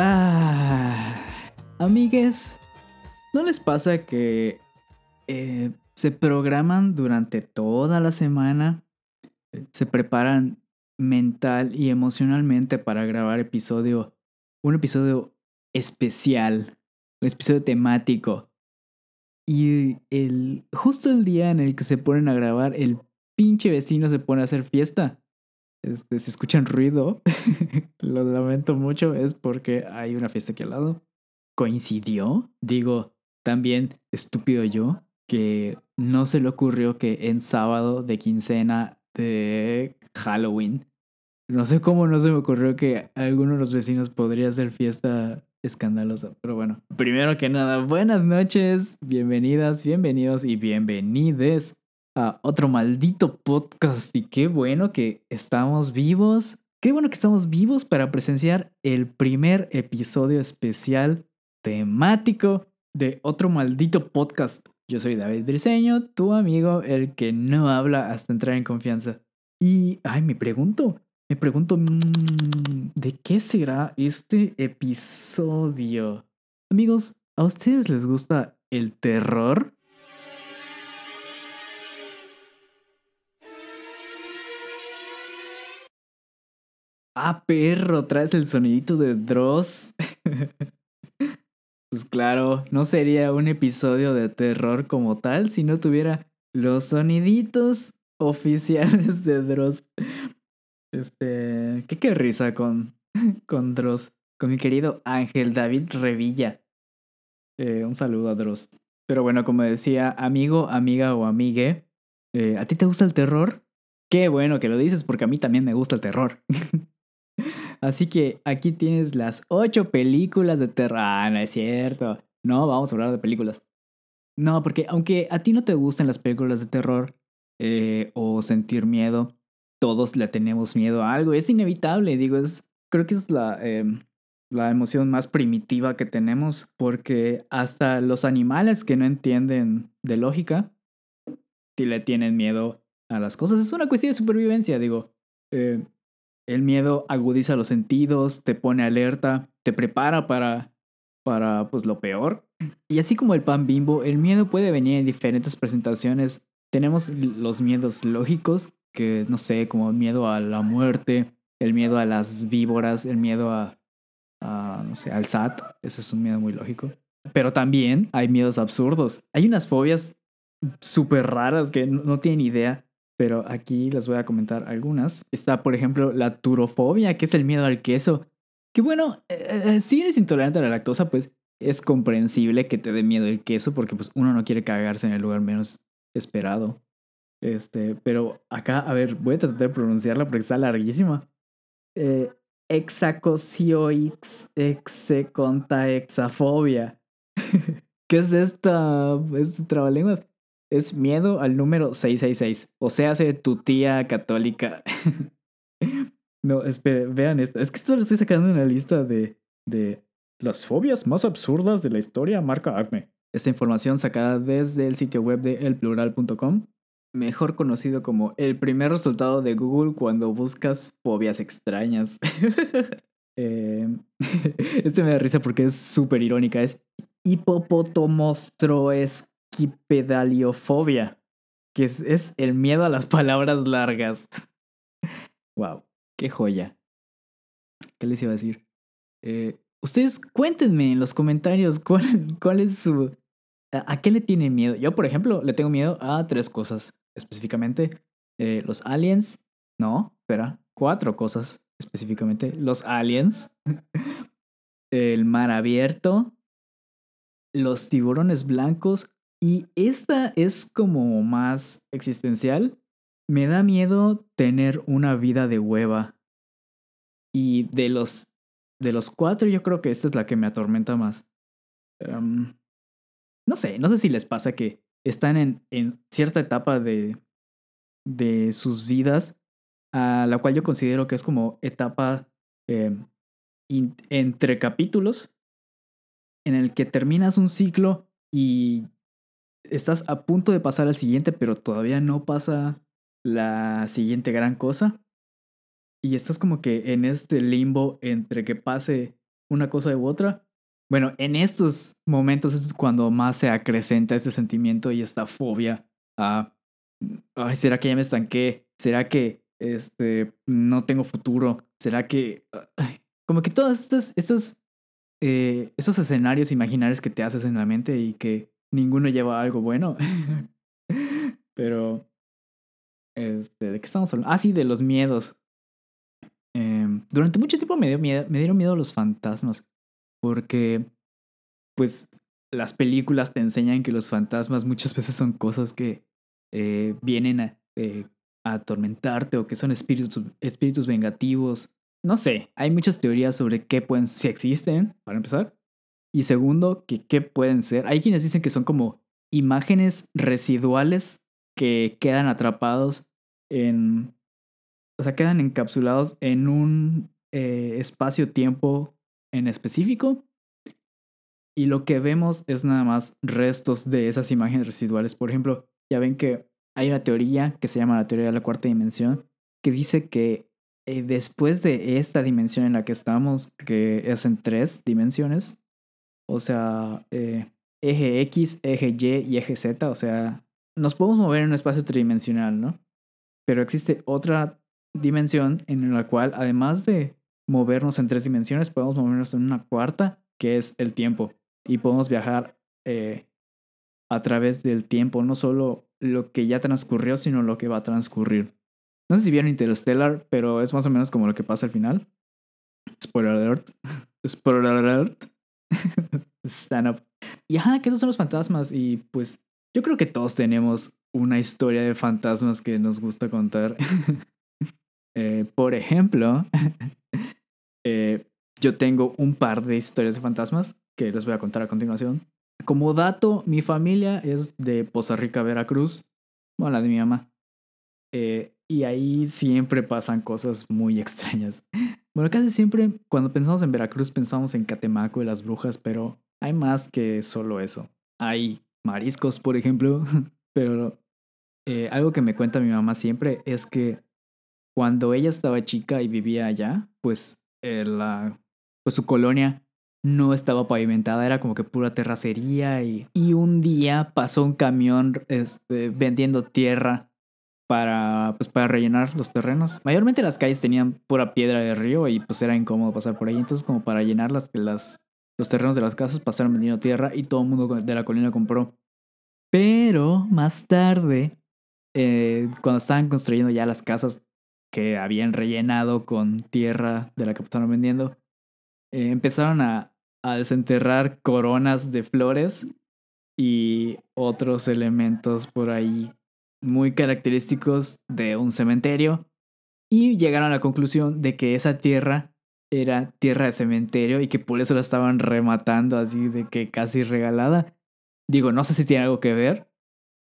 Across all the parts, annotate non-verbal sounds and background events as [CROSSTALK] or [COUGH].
Ah, amigues, ¿no les pasa que eh, se programan durante toda la semana? Se preparan mental y emocionalmente para grabar episodio, un episodio especial, un episodio temático. Y el, justo el día en el que se ponen a grabar, el pinche vecino se pone a hacer fiesta. Este, si escuchan ruido, [LAUGHS] lo lamento mucho, es porque hay una fiesta aquí al lado. ¿Coincidió? Digo, también estúpido yo, que no se le ocurrió que en sábado de quincena de Halloween, no sé cómo no se me ocurrió que alguno de los vecinos podría hacer fiesta escandalosa, pero bueno. Primero que nada, buenas noches, bienvenidas, bienvenidos y bienvenides a otro maldito podcast y qué bueno que estamos vivos. Qué bueno que estamos vivos para presenciar el primer episodio especial temático de otro maldito podcast. Yo soy David Briseño, tu amigo, el que no habla hasta entrar en confianza. Y, ay, me pregunto, me pregunto, mm, ¿de qué será este episodio? Amigos, ¿a ustedes les gusta el terror? Ah, perro, traes el sonidito de Dross. [LAUGHS] pues claro, no sería un episodio de terror como tal si no tuviera los soniditos oficiales de Dross. Este, qué qué risa con, con Dross, con mi querido Ángel David Revilla. Eh, un saludo a Dross. Pero bueno, como decía, amigo, amiga o amigue, eh, ¿a ti te gusta el terror? Qué bueno que lo dices porque a mí también me gusta el terror. [LAUGHS] Así que aquí tienes las ocho películas de terror. Ah, no es cierto. No, vamos a hablar de películas. No, porque aunque a ti no te gusten las películas de terror eh, o sentir miedo, todos le tenemos miedo a algo. Es inevitable, digo, es, creo que es la, em, la emoción más primitiva que tenemos, porque hasta los animales que no entienden de lógica, le tienen miedo a las cosas. Es una cuestión de supervivencia, digo. Eh, el miedo agudiza los sentidos, te pone alerta, te prepara para, para pues, lo peor. Y así como el pan bimbo, el miedo puede venir en diferentes presentaciones. Tenemos los miedos lógicos, que no sé, como miedo a la muerte, el miedo a las víboras, el miedo a, a no sé, al SAT. Ese es un miedo muy lógico. Pero también hay miedos absurdos. Hay unas fobias súper raras que no tienen idea pero aquí les voy a comentar algunas. Está, por ejemplo, la turofobia, que es el miedo al queso. Que bueno, eh, eh, si eres intolerante a la lactosa, pues es comprensible que te dé miedo el queso porque pues uno no quiere cagarse en el lugar menos esperado. Este, pero acá, a ver, voy a tratar de pronunciarla porque está larguísima. Eh, Exacosioix exafobia. [LAUGHS] ¿Qué es esta? Es trabalenguas es miedo al número 666. O sea, hace tu tía católica. [LAUGHS] no, espere, vean esto. Es que esto lo estoy sacando en una lista de, de las fobias más absurdas de la historia, marca Acme. Esta información sacada desde el sitio web de elplural.com, mejor conocido como el primer resultado de Google cuando buscas fobias extrañas. [LAUGHS] Em, [LAUGHS] este me da risa porque es súper irónica. Es hipopotomostroes pedaliofobia, que es, el miedo a las palabras largas. [LAUGHS] wow, qué joya. ¿Qué les iba a decir? Eh, ustedes cuéntenme en los comentarios [LAUGHS] cuál, cuál es su... A, qué le tienen miedo? Yo, por ejemplo, le tengo miedo a tres cosas específicamente. Eh, los aliens. No, espera. Cuatro cosas específicamente. Los aliens. [LAUGHS] el mar abierto. Los tiburones blancos y esta es como más existencial. Me da miedo tener una vida de hueva. Y de los, de los cuatro, yo creo que esta es la que me atormenta más. Em, no sé, no sé si les pasa que están en, en cierta etapa de, de sus vidas, a la cual yo considero que es como etapa em, entre capítulos, en el que terminas un ciclo y estás a punto de pasar al siguiente, pero todavía no pasa la siguiente gran cosa. Y estás como que en este limbo entre que pase una cosa u otra. Bueno, en estos momentos es cuando más se acrecenta este sentimiento y esta fobia a, ay, ¿será que ya me estanqué? ¿Será que este, no tengo futuro? ¿Será que... como que todos estos, estos, eh, escenarios imaginarios que te haces en la mente y que ninguno lleva algo bueno. [LAUGHS] Pero, este, ¿de qué estamos hablando? Ah, sí, de los miedos. Em, durante mucho tiempo me, dio miedo, me dieron miedo los fantasmas. Porque, pues, las películas te enseñan que los fantasmas muchas [LAUGHS] veces son cosas que eh, vienen a, eh, a, atormentarte o que son espíritus, espíritus vengativos. No sé, hay muchas teorías sobre qué pueden, si existen, para empezar. Y segundo, que qué pueden ser. Hay quienes dicen que son como imágenes residuales que quedan atrapados en... O sea, quedan encapsulados en un eh, espacio-tiempo en específico. Y lo que vemos es nada más restos de esas imágenes residuales. Por ejemplo, ya ven que hay una teoría que se llama la teoría de la cuarta dimensión, que dice que eh, después de esta dimensión en la que estamos, que es en tres dimensiones, o sea, eh, eje X, eje Y y eje Z, o sea, nos podemos mover en un espacio tridimensional, ¿no? Pero existe otra dimensión en la cual, además de movernos en tres dimensiones, podemos movernos en una cuarta, que es el tiempo. Y podemos viajar eh, a través del tiempo, no solo lo que ya transcurrió, sino lo que va a transcurrir. No sé si vieron Interstellar, pero es más o menos como lo que pasa al final. Spoiler alert. [LAUGHS] Spoiler alert. [LAUGHS] Stand up. Y ajá, que esos son los fantasmas. Y pues yo creo que todos tenemos una historia de fantasmas que nos gusta contar. [LAUGHS] Eh, por ejemplo, [LAUGHS] eh, yo tengo un par de historias de fantasmas que les voy a contar a continuación. Como dato, mi familia es de Poza Rica, Veracruz. Bueno, la de mi mamá. Eh, y ahí siempre pasan cosas muy extrañas. Bueno, casi siempre cuando pensamos en Veracruz pensamos en Catemaco y las brujas, pero hay más que solo eso. Hay mariscos, por ejemplo, [LAUGHS] pero eh, algo que me cuenta mi mamá siempre es que cuando ella estaba chica y vivía allá, pues, eh, la, pues su colonia no estaba pavimentada, era como que pura terracería y, y un día pasó un camión este, vendiendo tierra para, pues, para rellenar los terrenos. Mayormente las calles tenían pura piedra de río y pues era incómodo pasar por ahí. Entonces como para llenar las, las, los terrenos de las casas pasaron vendiendo tierra y todo el mundo de la colina compró. Pero más tarde, eh, cuando estaban construyendo ya las casas que habían rellenado con tierra de la que estaban vendiendo, eh, empezaron a, a desenterrar coronas de flores y otros elementos por ahí muy característicos de un cementerio y llegaron a la conclusión de que esa tierra era tierra de cementerio y que por eso la estaban rematando así de que casi regalada. Digo, no sé si tiene algo que ver,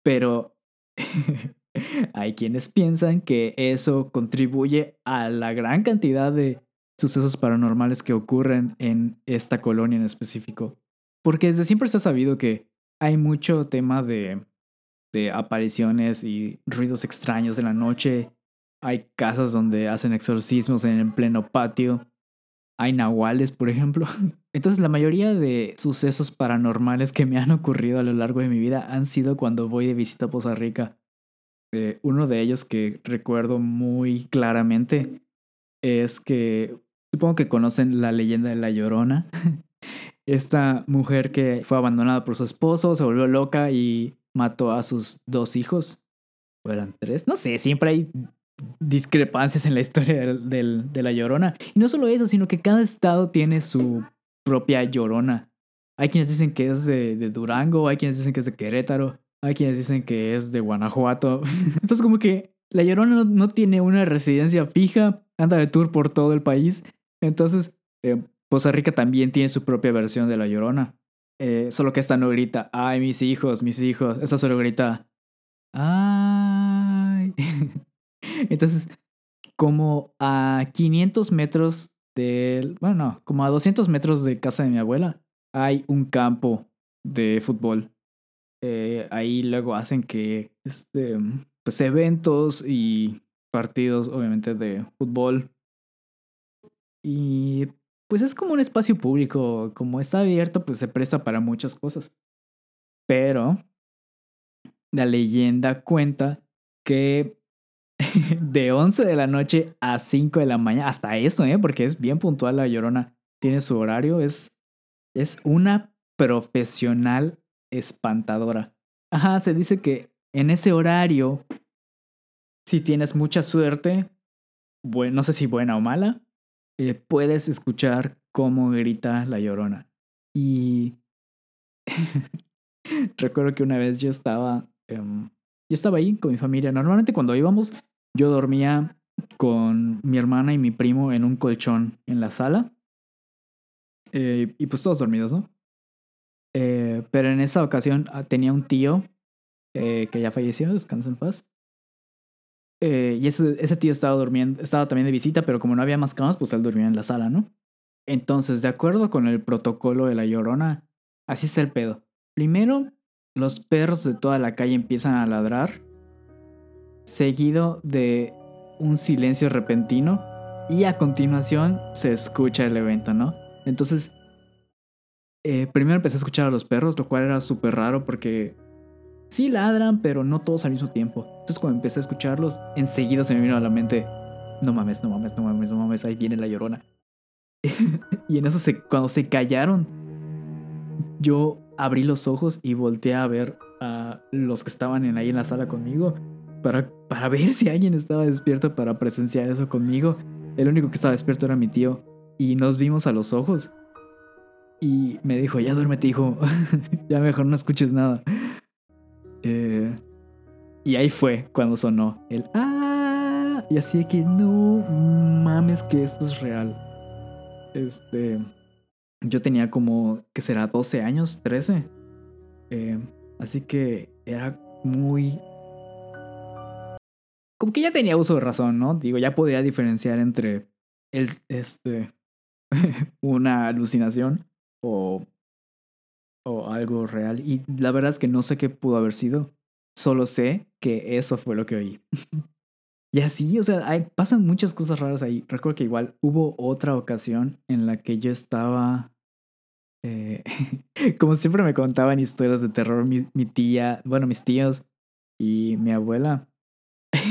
pero [LAUGHS] hay quienes piensan que eso contribuye a la gran cantidad de sucesos paranormales que ocurren en esta colonia en específico. Porque desde siempre se ha sabido que hay mucho tema de de apariciones y ruidos extraños de la noche. Hay casas donde hacen exorcismos en el pleno patio. Hay nahuales, por ejemplo. [LAUGHS] Entonces la mayoría de sucesos paranormales que me han ocurrido a lo largo de mi vida han sido cuando voy de visita a Poza Rica. Eh, uno de ellos que recuerdo muy claramente es que supongo que conocen la leyenda de La Llorona. [LAUGHS] Esta mujer que fue abandonada por su esposo, se volvió loca y mató a sus dos hijos. ¿O eran tres? No sé, siempre hay discrepancias en la historia del, de la llorona. Y no solo eso, sino que cada estado tiene su propia llorona. Hay quienes dicen que es de, de Durango, hay quienes dicen que es de Querétaro, hay quienes dicen que es de Guanajuato. [LAUGHS] Entonces como que la llorona no, tiene una residencia fija, anda de tour por todo el país. Entonces, eh, Poza Rica también tiene su propia versión de la llorona. Eh, solo que esta no grita, ay, mis hijos, mis hijos. Esta solo grita, ay. Entonces, como a 500 metros del, bueno, no, como a 200 metros de casa de mi abuela, hay un campo de fútbol. Eh, ahí luego hacen que, este, pues, eventos y partidos, obviamente, de fútbol. Y pues es como un espacio público, como está abierto, pues se presta para muchas cosas. Pero la leyenda cuenta que [LAUGHS] de 11 de la noche a 5 de la mañana, hasta eso, ¿eh? porque es bien puntual la llorona, tiene su horario, es, es una profesional espantadora. Ajá, se dice que en ese horario, si tienes mucha suerte, bueno, no sé si buena o mala, eh, puedes escuchar cómo grita la llorona. Y [LAUGHS] recuerdo que una vez yo estaba, em, yo estaba ahí con mi familia. Normalmente cuando íbamos, yo dormía con mi hermana y mi primo en un colchón en la sala. Eh, y pues todos dormidos, ¿no? Eh, pero en esa ocasión ah, tenía un tío que ya falleció, descansa en paz. Eh, y ese, ese tío estaba durmiendo, estaba también de visita, pero como no había más camas, pues él dormía en la sala, ¿no? Entonces, de acuerdo con el protocolo de la llorona, así está el pedo. Primero, los perros de toda la calle empiezan a ladrar, seguido de un silencio repentino, y a continuación se escucha el evento, ¿no? Entonces, eh, primero empecé a escuchar a los perros, lo cual era súper raro porque sí ladran, pero no todos al mismo tiempo. Entonces cuando empecé a escucharlos, enseguida se me vino a la mente, no mames, no mames, no mames, no mames, ahí viene la llorona. [LAUGHS] y en eso se, cuando se callaron, yo abrí los ojos y volteé a ver a los que estaban ahí en la sala conmigo para, para ver si alguien estaba despierto para presenciar eso conmigo. El único que estaba despierto era mi tío y nos vimos a los ojos. Y me dijo, ya duérmete, hijo. [LAUGHS] ya mejor no escuches nada. Eh, y ahí fue cuando sonó el ¡Ah! Y así que no mames que esto es real. Este. Yo tenía como, ¿qué será? 12 años, 13. Eh, así que era muy. Como que ya tenía uso de razón, ¿no? Digo, ya podía diferenciar entre este, [LAUGHS] una alucinación o o algo real. Y la verdad es que no sé qué pudo haber sido. Solo sé que eso fue lo que oí. [LAUGHS] y así, o sea, hay, pasan muchas cosas raras ahí. Recuerdo que igual hubo otra ocasión en la que yo estaba... Eh, [LAUGHS] como siempre me contaban historias de terror mi tía, bueno, mis tíos y mi abuela.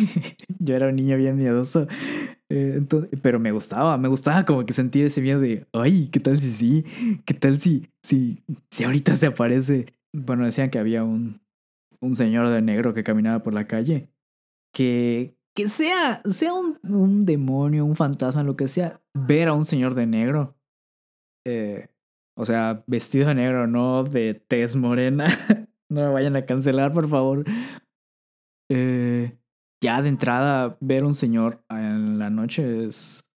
[LAUGHS] yo era un niño bien miedoso. Eh, pero me gustaba, me gustaba como que sentir ese miedo de, ay, ¿qué tal si sí? ¿Qué tal si, si, si ahorita se aparece? Bueno, decían que había un, un señor de negro que caminaba por la calle. Que, que sea, sea un, un demonio, un fantasma, lo que sea, ver a un señor de negro. Eh, o sea, vestido de negro, no de tez morena. [LAUGHS] no me vayan a cancelar, por favor. Eh, ya de entrada ver un señor en la noche es,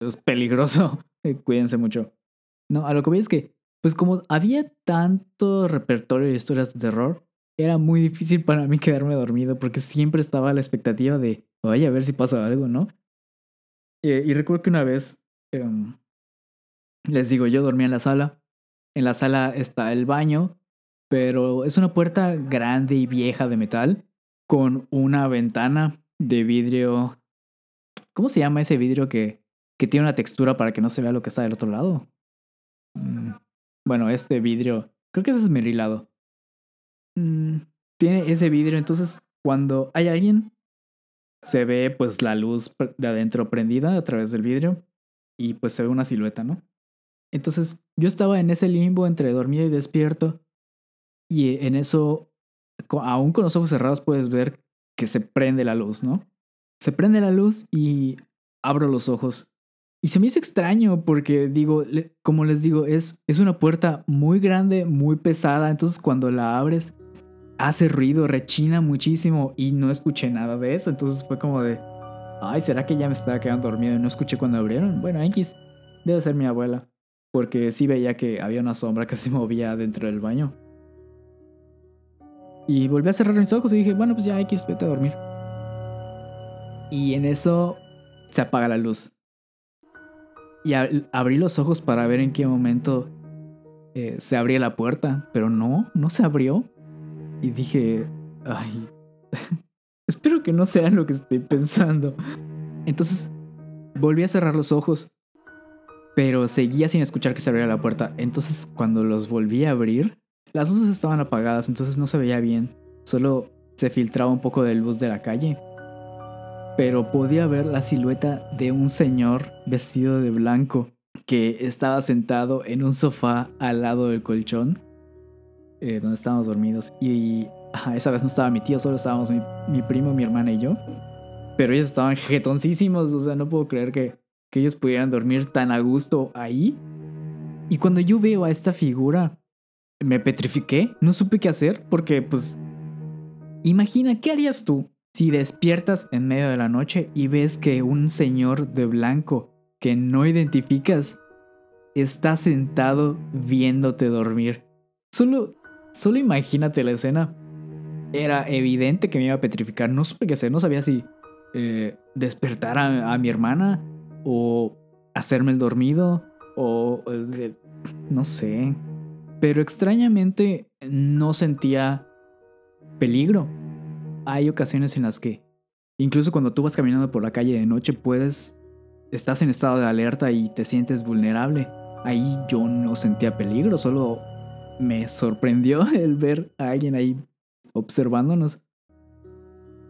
es peligroso. [LAUGHS] Cuídense mucho. No, a lo que voy es que, pues como había tanto repertorio de historias de terror, era muy difícil para mí quedarme dormido porque siempre estaba a la expectativa de, oye, a ver si pasa algo, ¿no? y recuerdo que una vez, em, les digo, yo dormía en la sala. En la sala está el baño, pero es una puerta grande y vieja de metal con una ventana de vidrio. ¿Cómo se llama ese vidrio que, que tiene una textura para que no se vea lo que está del otro lado? Mm, bueno, este vidrio, creo que ese es merilado. Mm, tiene ese vidrio, entonces cuando hay alguien, se ve pues la luz de adentro prendida a través del vidrio y pues se ve una silueta, ¿no? Entonces yo estaba en ese limbo entre dormido y despierto y en eso aún con los ojos cerrados puedes ver que se prende la luz, ¿no? Se prende la luz y abro los ojos. Y se me hizo extraño porque digo, como les digo, es, es una puerta muy grande, muy pesada, entonces cuando la abres hace ruido, rechina muchísimo y no escuché nada de eso, entonces fue como de, ay, ¿será que ya me estaba quedando dormido y no escuché cuando abrieron? Bueno, X, debe ser mi abuela, porque sí veía que había una sombra que se movía dentro del baño. Y volví a cerrar mis ojos y dije, bueno, pues ya X, vete a dormir. Y en eso se apaga la luz. Y abrí los ojos para ver en qué momento eh, se abría la puerta, pero no, no se abrió. Y dije, ay, [LAUGHS] espero que no sea lo que estoy pensando. Entonces volví a cerrar los ojos pero seguía sin escuchar que se abriera la puerta. Entonces cuando los volví a abrir, las luces estaban apagadas, entonces no se veía bien. Solo se filtraba un poco de luz de la calle. Pero podía ver la silueta de un señor vestido de blanco que estaba sentado en un sofá al lado del colchón eh, donde estábamos dormidos. Y esa vez no estaba mi tío, solo estábamos mi, primo, mi hermana y yo. Pero ellos estaban [LAUGHS] jetoncísimos, o sea, no puedo creer que, que ellos pudieran dormir tan a gusto ahí. Y cuando yo veo a esta figura, me petrifiqué, no supe qué hacer porque pues... Imagina, ¿qué harías tú si despiertas en medio de la noche y ves que un señor de blanco que no identificas está sentado viéndote dormir? Solo, solo imagínate la escena. Era evidente que me iba a petrificar, no supe qué hacer, no sabía si eh, despertar a, mi hermana o hacerme el dormido o... Eh, no sé, pero extrañamente no sentía peligro. Hay ocasiones en las que, incluso cuando tú vas caminando por la calle de noche, puedes, estás en estado de alerta y te sientes vulnerable. Ahí yo no sentía peligro, solo me sorprendió [LAUGHS] el ver a alguien ahí observándonos.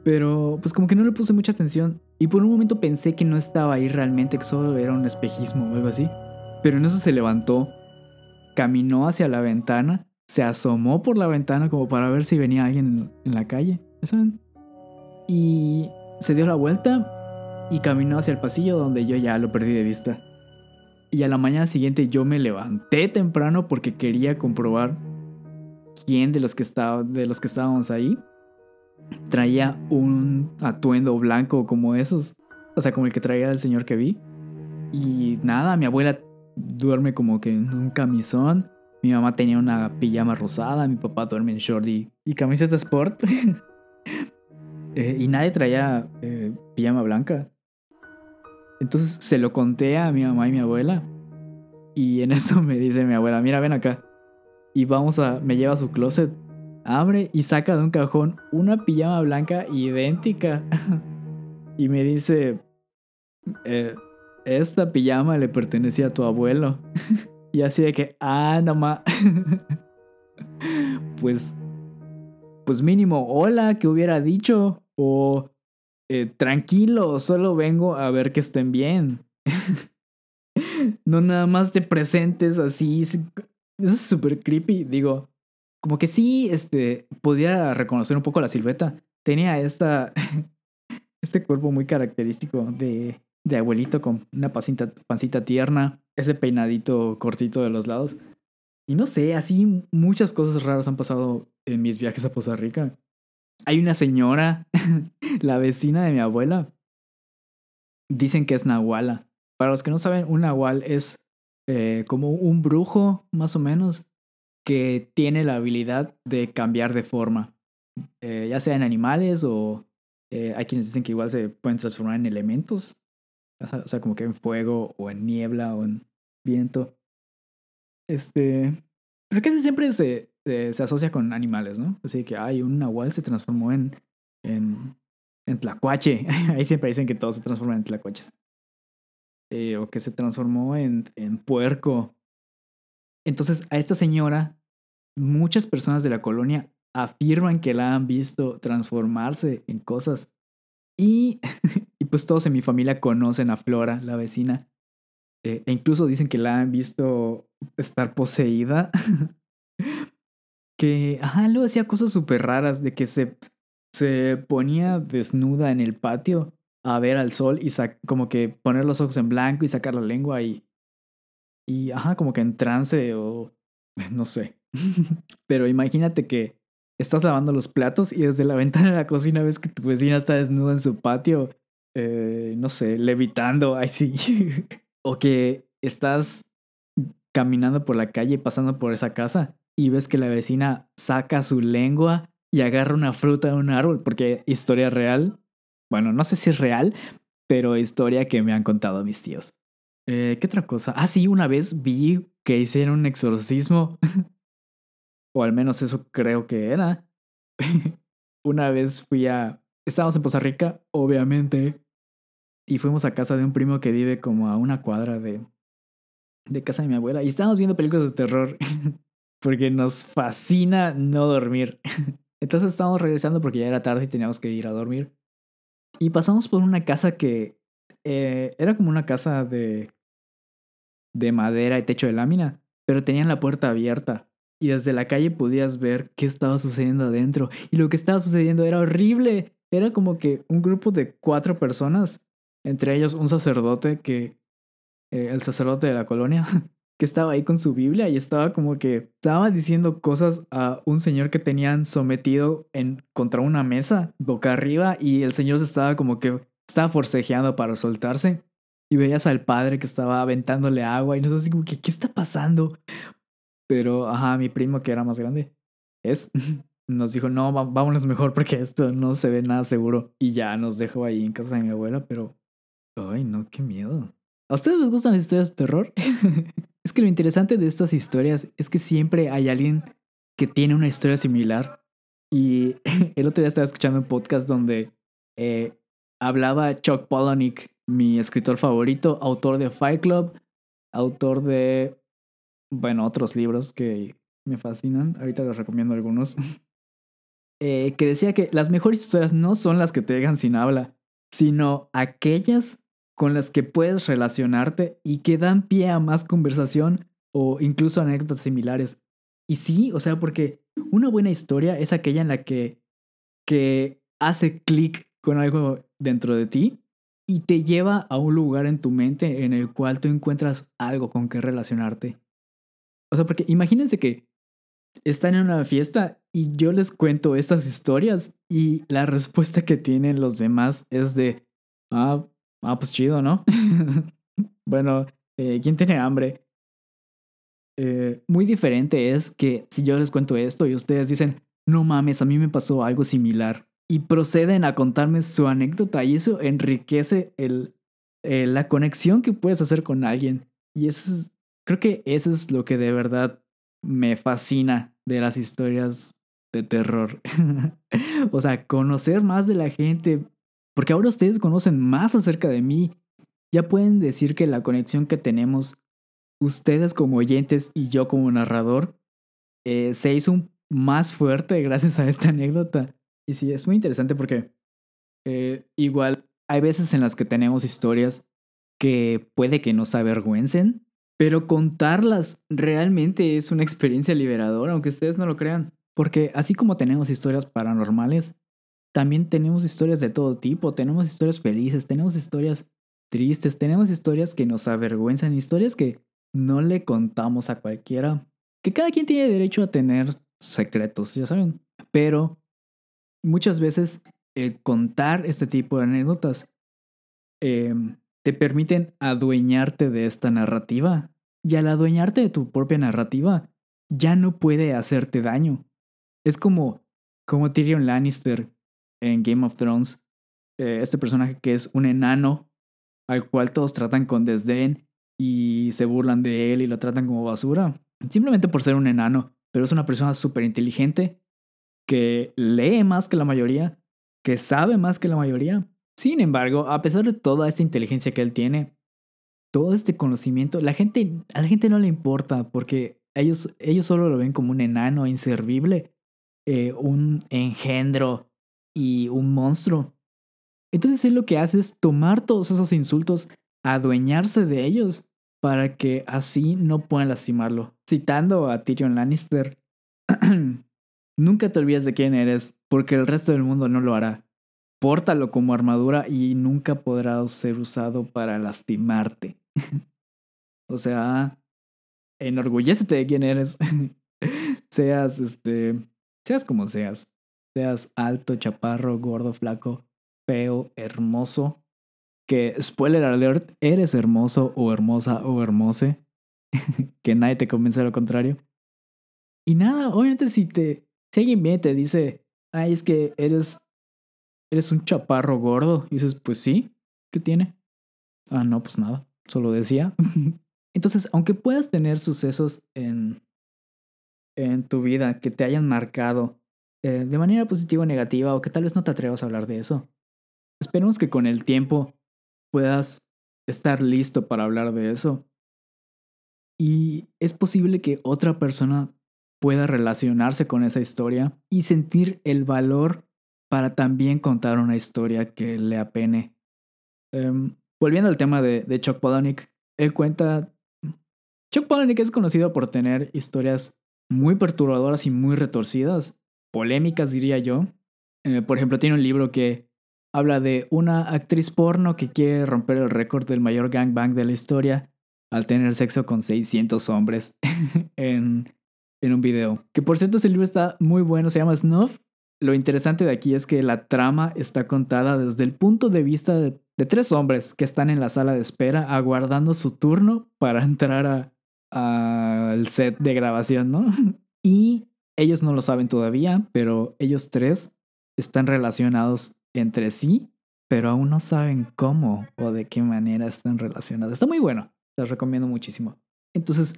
Pero pues como que no le puse mucha atención y por un momento pensé que no estaba ahí realmente, que solo era un espejismo o algo así. Pero en eso se levantó caminó hacia la ventana, se asomó por la ventana como para ver si venía alguien en, la calle, ¿saben? Y se dio la vuelta y caminó hacia el pasillo donde yo ya lo perdí de vista. Y a la mañana siguiente yo me levanté temprano porque quería comprobar quién de los que, estaba, de los que estábamos ahí traía un atuendo blanco como esos. O sea, como el que traía el señor que vi. Y nada, mi abuela duerme como que en un camisón. Mi mamá tenía una pijama rosada, mi papá duerme en short y, camiseta sport. [LAUGHS] Eh, y nadie traía eh, pijama blanca. Entonces se lo conté a mi mamá y mi abuela. Y en [LAUGHS] eso me dice mi abuela, mira, ven acá. Y vamos a, me lleva a su closet, abre y saca de un cajón una pijama blanca idéntica. [LAUGHS] y me dice, eh, esta pijama le pertenecía a tu abuelo. [LAUGHS] y así de que, ah, no ma. [LAUGHS] pues, pues mínimo, hola, que hubiera dicho. O, eh, tranquilo, solo vengo a ver que estén bien. [LAUGHS] no nada más te presentes así. Eso es súper creepy. Digo, como que sí, este, podía reconocer un poco la silueta. Tenía esta, este cuerpo muy característico de de abuelito con una pancita, pancita tierna, ese peinadito cortito de los lados. Y no sé, así muchas cosas raras han pasado en mis viajes a Costa Rica. Hay una señora, [LAUGHS] la vecina de mi abuela, dicen que es Nahuala. Para los que no saben, un Nahual es eh, como un brujo, más o menos, que tiene la habilidad de cambiar de forma, eh, ya sea en animales o eh, hay quienes dicen que igual se pueden transformar en elementos. O sea, como que en fuego o en niebla o en viento. Este. Pero casi siempre se, se, asocia con animales, ¿no? Así que, hay un nahual se transformó en. en. en tlacuache. [LAUGHS] Ahí siempre dicen que todos se transforman en tlacuaches. Eh, o que se transformó en, en puerco. Entonces, a esta señora, muchas personas de la colonia afirman que la han visto transformarse en cosas. Y [LAUGHS] pues todos en mi familia conocen a Flora, la vecina. Eh, e incluso dicen que la han visto estar poseída. [LAUGHS] que, ajá, luego hacía cosas súper raras de que se, se ponía desnuda en el patio a ver al sol y como que poner los ojos en blanco y sacar la lengua y, y, ajá, como que en trance o no sé. [LAUGHS] Pero imagínate que estás lavando los platos y desde la [LAUGHS] ventana de la cocina ves que tu vecina está desnuda en su patio eh, no sé, levitando, [LAUGHS] ay sí. o que estás caminando por la calle, pasando por esa casa y ves que la vecina saca su lengua y agarra una fruta de un árbol, porque historia real, bueno, no sé si es real, pero historia que me han contado mis tíos. Eh, ¿Qué otra cosa? Ah, sí, una vez vi que hicieron un exorcismo, [LAUGHS] o al menos eso creo que era. [LAUGHS] una vez fui a... Estábamos en Costa Rica, obviamente, y fuimos a casa de un primo que vive como a una cuadra de, de casa de mi abuela y estábamos viendo películas de terror [LAUGHS] porque nos fascina no dormir. [LAUGHS] Entonces estábamos regresando porque ya era tarde y teníamos que ir a dormir. Y pasamos por una casa que eh, era como una casa de, de madera y techo de lámina, pero tenían la puerta abierta. Y desde la calle podías ver qué estaba sucediendo adentro. Y lo que estaba sucediendo era horrible. Era como que un grupo de cuatro personas, entre ellos un sacerdote que... Eh, el sacerdote de la colonia, [LAUGHS] que estaba ahí con su Biblia y estaba como que estaba diciendo cosas a un señor que tenían sometido en contra una mesa boca arriba y el señor se estaba como que estaba forcejeando para soltarse y veías al padre que estaba aventándole agua y no sé así como que qué está pasando pero ajá mi primo que era más grande es [LAUGHS] nos dijo no vámonos mejor porque esto no se ve nada seguro y ya nos dejó ahí en casa de mi abuela pero ay no qué miedo ¿A ustedes les gustan las historias de terror? [LAUGHS] es que lo interesante de estas historias es que siempre hay alguien que tiene una historia similar. Y [LAUGHS] el otro día estaba escuchando un podcast donde eh, hablaba Chuck Palahniuk, mi escritor favorito, autor de Fight Club, autor de, bueno, otros libros que me fascinan. Ahorita les recomiendo algunos. [LAUGHS] Eh, que decía que las mejores historias no son las que te dejan sin habla, sino aquellas con las que puedes relacionarte y que dan pie a más conversación o incluso anécdotas similares. Y sí, o sea, porque una buena historia es aquella en la que, que hace clic con algo dentro de ti y te lleva a un lugar en tu mente en el cual tú encuentras algo con que relacionarte. O sea, porque imagínense que están en una fiesta y yo les cuento estas historias y la respuesta que tienen los demás es de, ah, Ah, pues chido, ¿no? [LAUGHS] bueno, eh, ¿quién tiene hambre? Eh, muy diferente es que si yo les cuento esto y ustedes dicen, no mames, a mí me pasó algo similar. Y proceden a contarme su anécdota y eso enriquece el, eh, la conexión que puedes hacer con alguien. Y eso creo que eso es lo que de verdad me fascina de las historias de terror. [LAUGHS] o sea, conocer más de la gente, porque ahora ustedes conocen más acerca de mí. Ya pueden decir que la conexión que tenemos, ustedes como oyentes y yo como narrador, eh, se hizo más fuerte gracias a esta anécdota. Y sí, es muy interesante porque eh, igual hay veces en las que tenemos historias que puede que nos avergüencen, pero contarlas realmente es una experiencia liberadora, aunque ustedes no lo crean. Porque así como tenemos historias paranormales, también tenemos historias de todo tipo, tenemos historias felices, tenemos historias tristes, tenemos historias que nos avergüenzan, historias que no le contamos a cualquiera, que cada quien tiene derecho a tener secretos, ya saben, pero muchas veces el contar este tipo de anécdotas em, te permiten adueñarte de esta narrativa. Y al adueñarte de tu propia narrativa, ya no puede hacerte daño. Es como, como Tyrion Lannister, en Game of Thrones, eh, este personaje que es un enano al cual todos tratan con desdén y se burlan de él y lo tratan como basura, simplemente por ser un enano, pero es una persona súper inteligente que lee más que la mayoría, que sabe más que la mayoría. Sin embargo, a pesar de toda esta inteligencia que él tiene, todo este conocimiento, la gente, a la gente no le importa porque ellos, ellos solo lo ven como un enano inservible, eh, un engendro y un monstruo. Entonces él lo que hace es tomar todos esos insultos, adueñarse de ellos, para que así no puedan lastimarlo. Citando a Tyrion Lannister, [CLEARS THROAT] nunca te olvides de quién eres, porque el resto del mundo no lo hará. Pórtalo como armadura y nunca podrá ser usado para lastimarte. [LAUGHS] o sea, enorgullécete de quién eres. [LAUGHS] seas, este, seas como seas seas alto, chaparro, gordo, flaco, feo, hermoso. Que, spoiler alert, eres hermoso o hermosa o hermose. [LAUGHS] que nadie te convence de lo contrario. Y nada, obviamente si te, alguien viene y te dice, ay, es que eres, eres un chaparro gordo, y dices, pues sí, ¿qué tiene? Ah, no, pues nada, solo decía. [LAUGHS] Entonces, aunque puedas tener sucesos en, en tu vida que te hayan marcado eh, de manera positiva o negativa o que tal vez no te atrevas a hablar de eso. Esperemos que con el tiempo puedas estar listo para hablar de eso. Y es posible que otra persona pueda relacionarse con esa historia y sentir el valor para también contar una historia que le apene. Em, volviendo al tema de, de Chuck Palahniuk, él cuenta... Chuck Palahniuk es conocido por tener historias muy perturbadoras y muy retorcidas, polémicas diría yo. Eh, por ejemplo, tiene un libro que habla de una actriz porno que quiere romper el récord del mayor gangbang de la historia al tener sexo con 600 hombres [LAUGHS] en, en un video. Que por cierto ese libro está muy bueno, se llama Snuff. Lo interesante de aquí es que la trama está contada desde el punto de vista de, tres hombres que están en la sala de espera aguardando su turno para entrar al set de grabación, ¿no? [LAUGHS] Y ellos no lo saben todavía, pero ellos tres están relacionados entre sí, pero aún no saben cómo o de qué manera están relacionados. Está muy bueno, les recomiendo muchísimo. Entonces,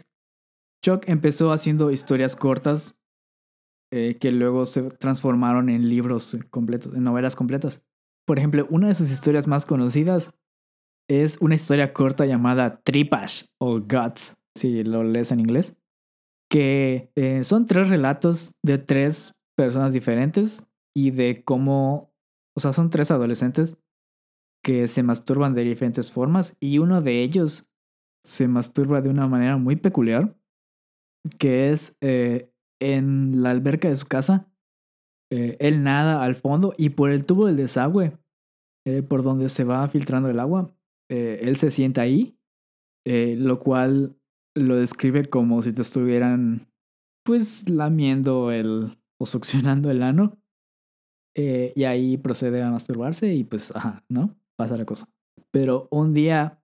Chuck empezó haciendo historias cortas eh, que luego se transformaron en libros completos, en novelas completas. Por ejemplo, una de sus historias más conocidas es una historia corta llamada Tripas o Guts, si lo lees en inglés, que eh, son tres relatos de tres personas diferentes y de cómo o sea, son tres adolescentes que se masturban de diferentes formas y uno de ellos se masturba de una manera muy peculiar, que es eh, en la alberca de su casa. Eh, él nada al fondo y por el tubo del desagüe, por donde se va filtrando el agua, él se sienta ahí, lo cual lo describe como si te estuvieran pues lamiendo el o succionando el ano. Eh, y ahí procede a masturbarse y pues, ajá, ¿no? Pasa la cosa. Pero un día,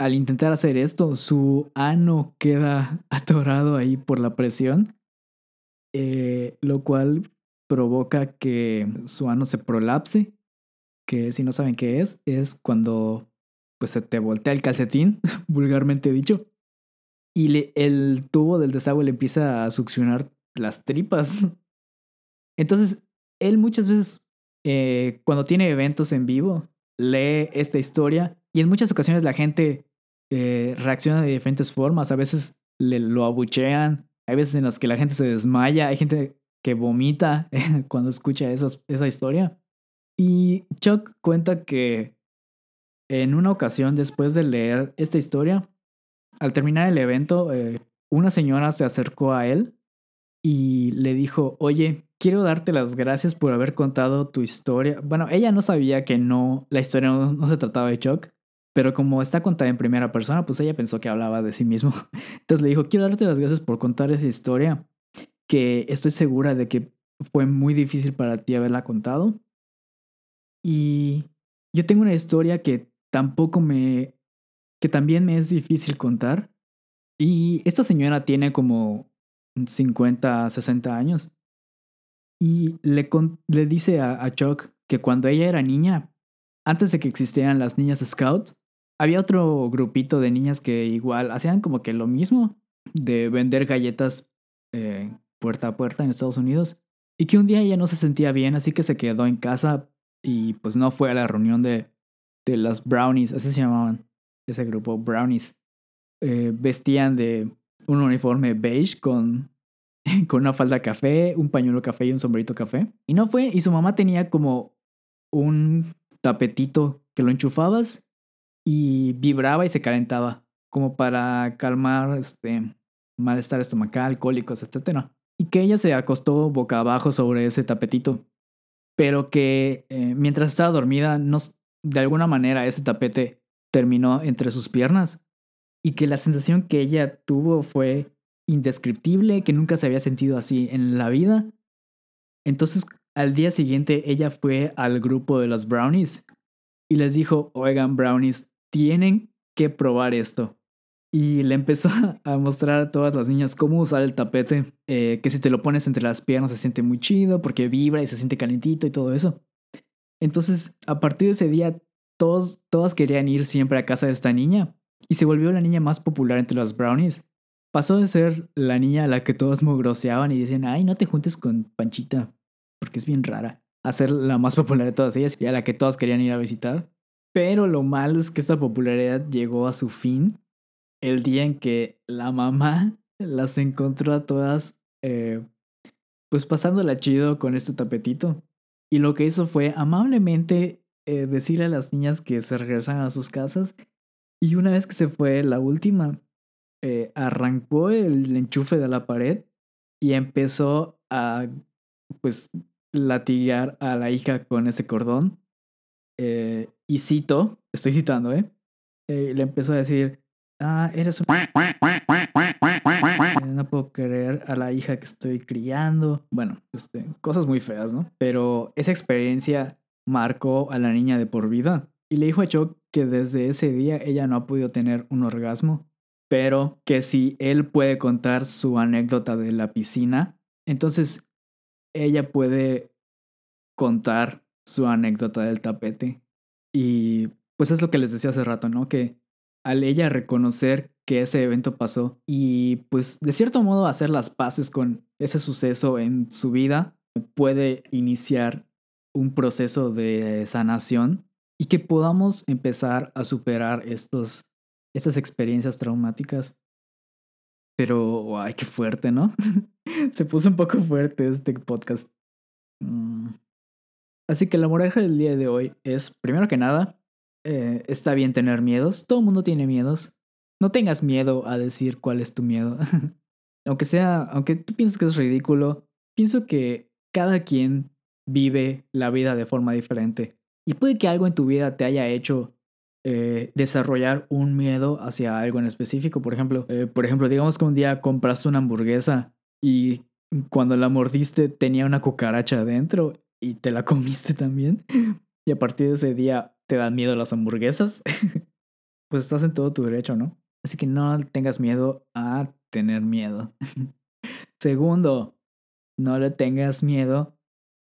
al intentar hacer esto, su ano queda [LAUGHS] atorado ahí por la presión, eh, lo cual provoca que su ano se prolapse, que si no saben qué es, es cuando pues se te voltea el calcetín, [LAUGHS] vulgarmente dicho, y el tubo del desagüe le empieza a succionar las tripas. [LAUGHS] Entonces, él muchas veces, eh, cuando tiene eventos en vivo, lee esta historia y en muchas ocasiones la gente eh, reacciona de diferentes formas. A veces le, lo abuchean, hay veces en las que la gente se desmaya, hay gente que vomita [LAUGHS] cuando escucha esa historia. Y Chuck cuenta que en una ocasión, después de leer esta historia, al terminar el evento, eh, una señora se acercó a él y le dijo, oye, quiero darte las gracias por haber contado tu historia. Bueno, ella no sabía que no, la historia no, se trataba de Chuck, pero como está contada en primera persona, pues ella pensó que hablaba de sí mismo. [LAUGHS] Entonces le dijo, quiero darte las gracias por contar esa historia, que estoy segura de que fue muy difícil para ti haberla contado. Y yo tengo una historia que tampoco me, que también me es difícil contar. Y esta señora tiene como 50, 60 años. Y le, le dice a, Chuck que cuando ella era niña, antes de que existieran las niñas scouts, había otro grupito de niñas que igual hacían como que lo mismo de vender galletas eh, puerta a puerta en Estados Unidos. Y que un día ella no se sentía bien, así que se quedó en casa y pues no fue a la reunión de, de las brownies, así se llamaban, ese grupo, brownies. Eh, vestían de un uniforme beige con [LAUGHS] con una falda café, un pañuelo café y un sombrerito café. Y no fue, y su mamá tenía como un tapetito que lo enchufabas y vibraba y se calentaba, como para calmar este malestar estomacal, cólicos, etc. Y que ella se acostó boca abajo sobre ese tapetito, pero que eh, mientras estaba dormida, no, de alguna manera ese tapete terminó entre sus piernas y que la sensación que ella tuvo fue indescriptible, que nunca se había sentido así en la vida. Entonces, al día siguiente, ella fue al grupo de los brownies y les dijo, oigan, brownies, tienen que probar esto. Y le empezó a mostrar a todas las niñas cómo usar el tapete, eh, que si te lo pones entre las piernas se siente muy chido porque vibra y se siente calentito y todo eso. Entonces, a partir de ese día, todos, todas querían ir siempre a casa de esta niña y se volvió la niña más popular entre los brownies pasó de ser la niña a la que todos mugroseaban y decían, ay, no te juntes con Panchita, porque es bien rara, a ser la más popular de todas ellas y a la que todos querían ir a visitar. Pero lo malo es que esta popularidad llegó a su fin el día en que la mamá [LAUGHS] las encontró a todas, eh, pues pasándola chido con este tapetito. Y lo que hizo fue amablemente eh, decirle a las niñas que se regresaran a sus casas. Y una vez que se fue la última, eh, arrancó el enchufe de la pared y empezó a, pues, latigar a la hija con ese cordón. Eh, y cito, estoy citando, ¿eh? Le empezó a decir, ah, eres un... [LAUGHS] No puedo creer a la hija que estoy criando. Bueno, este, cosas muy feas, ¿no? Pero esa experiencia marcó a la niña de por vida. Y le dijo a Chuck que desde ese día ella no ha podido tener un orgasmo, pero que si él puede contar su anécdota de la piscina, entonces ella puede contar su anécdota del tapete. Y pues es lo que les decía hace rato, ¿no? Que al ella reconocer que ese evento pasó y pues de cierto modo hacer las paces con ese suceso en su vida, puede iniciar un proceso de sanación y que podamos empezar a superar estos, estas experiencias traumáticas. Pero, ay, qué fuerte, ¿no? [LAUGHS] Se puso un poco fuerte este podcast. Mm. Así que la moraleja del día de hoy es, primero que nada, eh, está bien tener miedos. Todo el mundo tiene miedos. No tengas miedo a decir cuál es tu miedo. [LAUGHS] aunque sea, aunque tú pienses que es ridículo, pienso que cada quien vive la vida de forma diferente. Y puede que algo en tu vida te haya hecho eh, desarrollar un miedo hacia algo en específico. Por ejemplo, eh, por ejemplo, digamos que un día compraste una hamburguesa y cuando la mordiste tenía una cucaracha adentro y te la [LAUGHS] comiste también. Y a partir de ese día te dan miedo las hamburguesas. [LAUGHS] pues estás en todo tu derecho, ¿no? Así que no tengas miedo a tener miedo. [LAUGHS] Segundo, no le tengas miedo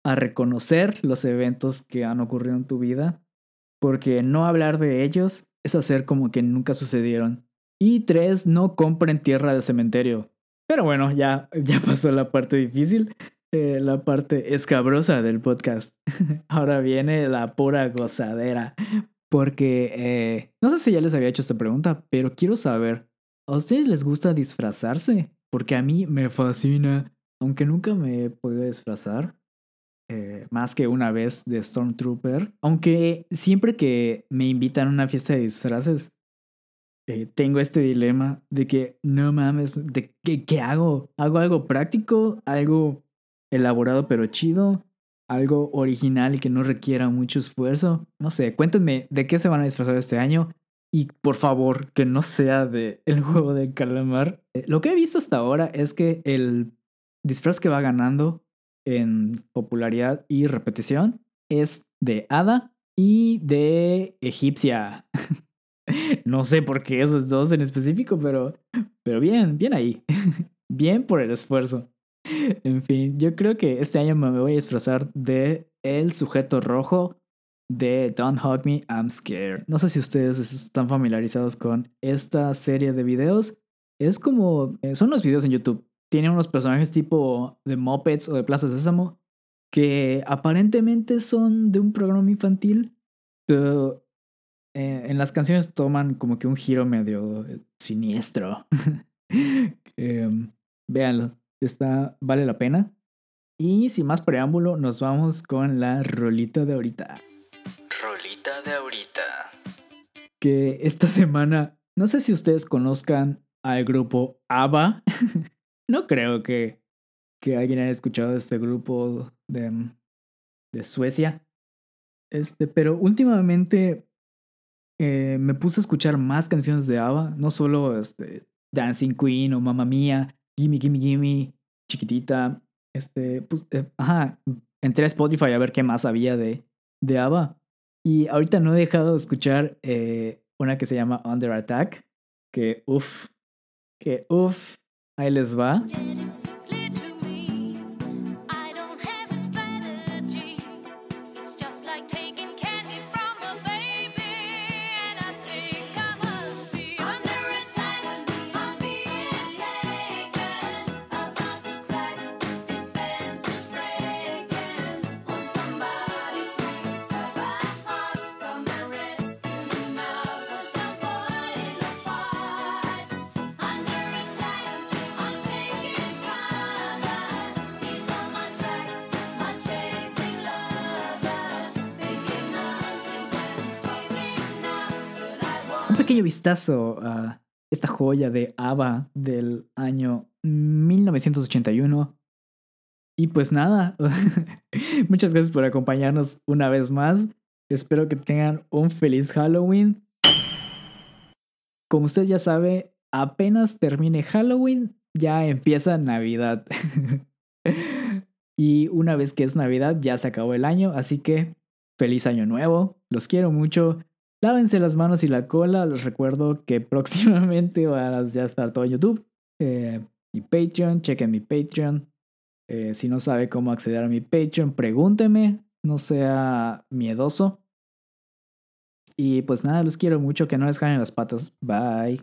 a reconocer los eventos que han ocurrido en tu vida, porque no hablar de ellos es hacer como que nunca sucedieron. Y tres, no compren tierra de cementerio. Pero bueno, ya, [LAUGHS] ya pasó la parte difícil, eh, la parte escabrosa del podcast. [LAUGHS] Ahora viene la pura gozadera. Porque eh, no sé si ya les había hecho esta pregunta, pero quiero saber, ¿a ustedes les gusta disfrazarse? Porque a mí me fascina, aunque nunca me he podido disfrazar. Eh, más que una vez de Stormtrooper. Aunque siempre que me invitan a una fiesta de disfraces, eh, tengo este dilema de que no mames, de que, ¿qué hago? ¿Hago algo práctico? ¿Algo elaborado pero chido? ¿Algo original y que no requiera mucho esfuerzo? No sé, cuéntenme de qué se van a disfrazar este año. Y por favor, que no sea de el juego de calamar. Eh, lo que he visto hasta ahora es que el disfraz que va ganando en popularidad y repetición es de Hada y de Egipcia. [LAUGHS] no sé por qué esos dos en específico, pero, pero bien, bien ahí. [LAUGHS] bien por el esfuerzo. En fin, yo creo que este año me voy a disfrazar de el sujeto rojo de Don't Hug Me, I'm Scared. No sé si ustedes están familiarizados con esta serie de videos. Es como, eh, son los videos en YouTube tiene unos personajes tipo de Muppets o de Plaza Sésamo que aparentemente son de un programa infantil, pero eh, en las canciones toman como que un giro medio eh, siniestro. [LAUGHS] Em, véanlo, está, vale la pena. Y sin más preámbulo, nos vamos con la rolita de ahorita. Rolita de ahorita. Que esta [LAUGHS] semana, no sé si ustedes conozcan al grupo ABBA. [LAUGHS] No creo que, que alguien haya escuchado este grupo de, mm, de Suecia. Este, pero últimamente eh, me puse a escuchar más canciones de ABBA, no solo este, Dancing Queen o Mamma Mía, Gimme, Gimme, Gimme, Chiquitita. Este, pues, eh, ajá, entré a Spotify a ver qué más había de, de ABBA. Y ahorita no he dejado de escuchar eh, una que se llama Under Attack, que uff, que uff, Ahí les va. Vistazo a esta joya de ABBA del año 1981. Y pues nada, [LAUGHS] muchas gracias por acompañarnos una vez más. Espero que tengan un feliz Halloween. Como usted ya sabe, apenas termine Halloween, ya empieza Navidad. [LAUGHS] y una vez que es Navidad, ya se acabó el año, así que feliz año nuevo. Los quiero mucho. Lávense las manos y la cola. Les recuerdo que [LAUGHS] próximamente va a estar todo en YouTube. Eh, mi Patreon, chequen mi Patreon. Eh, si no sabe cómo acceder a mi Patreon, pregúnteme. No sea miedoso. Y pues nada, los quiero mucho. Que no les jalen las patas. Bye.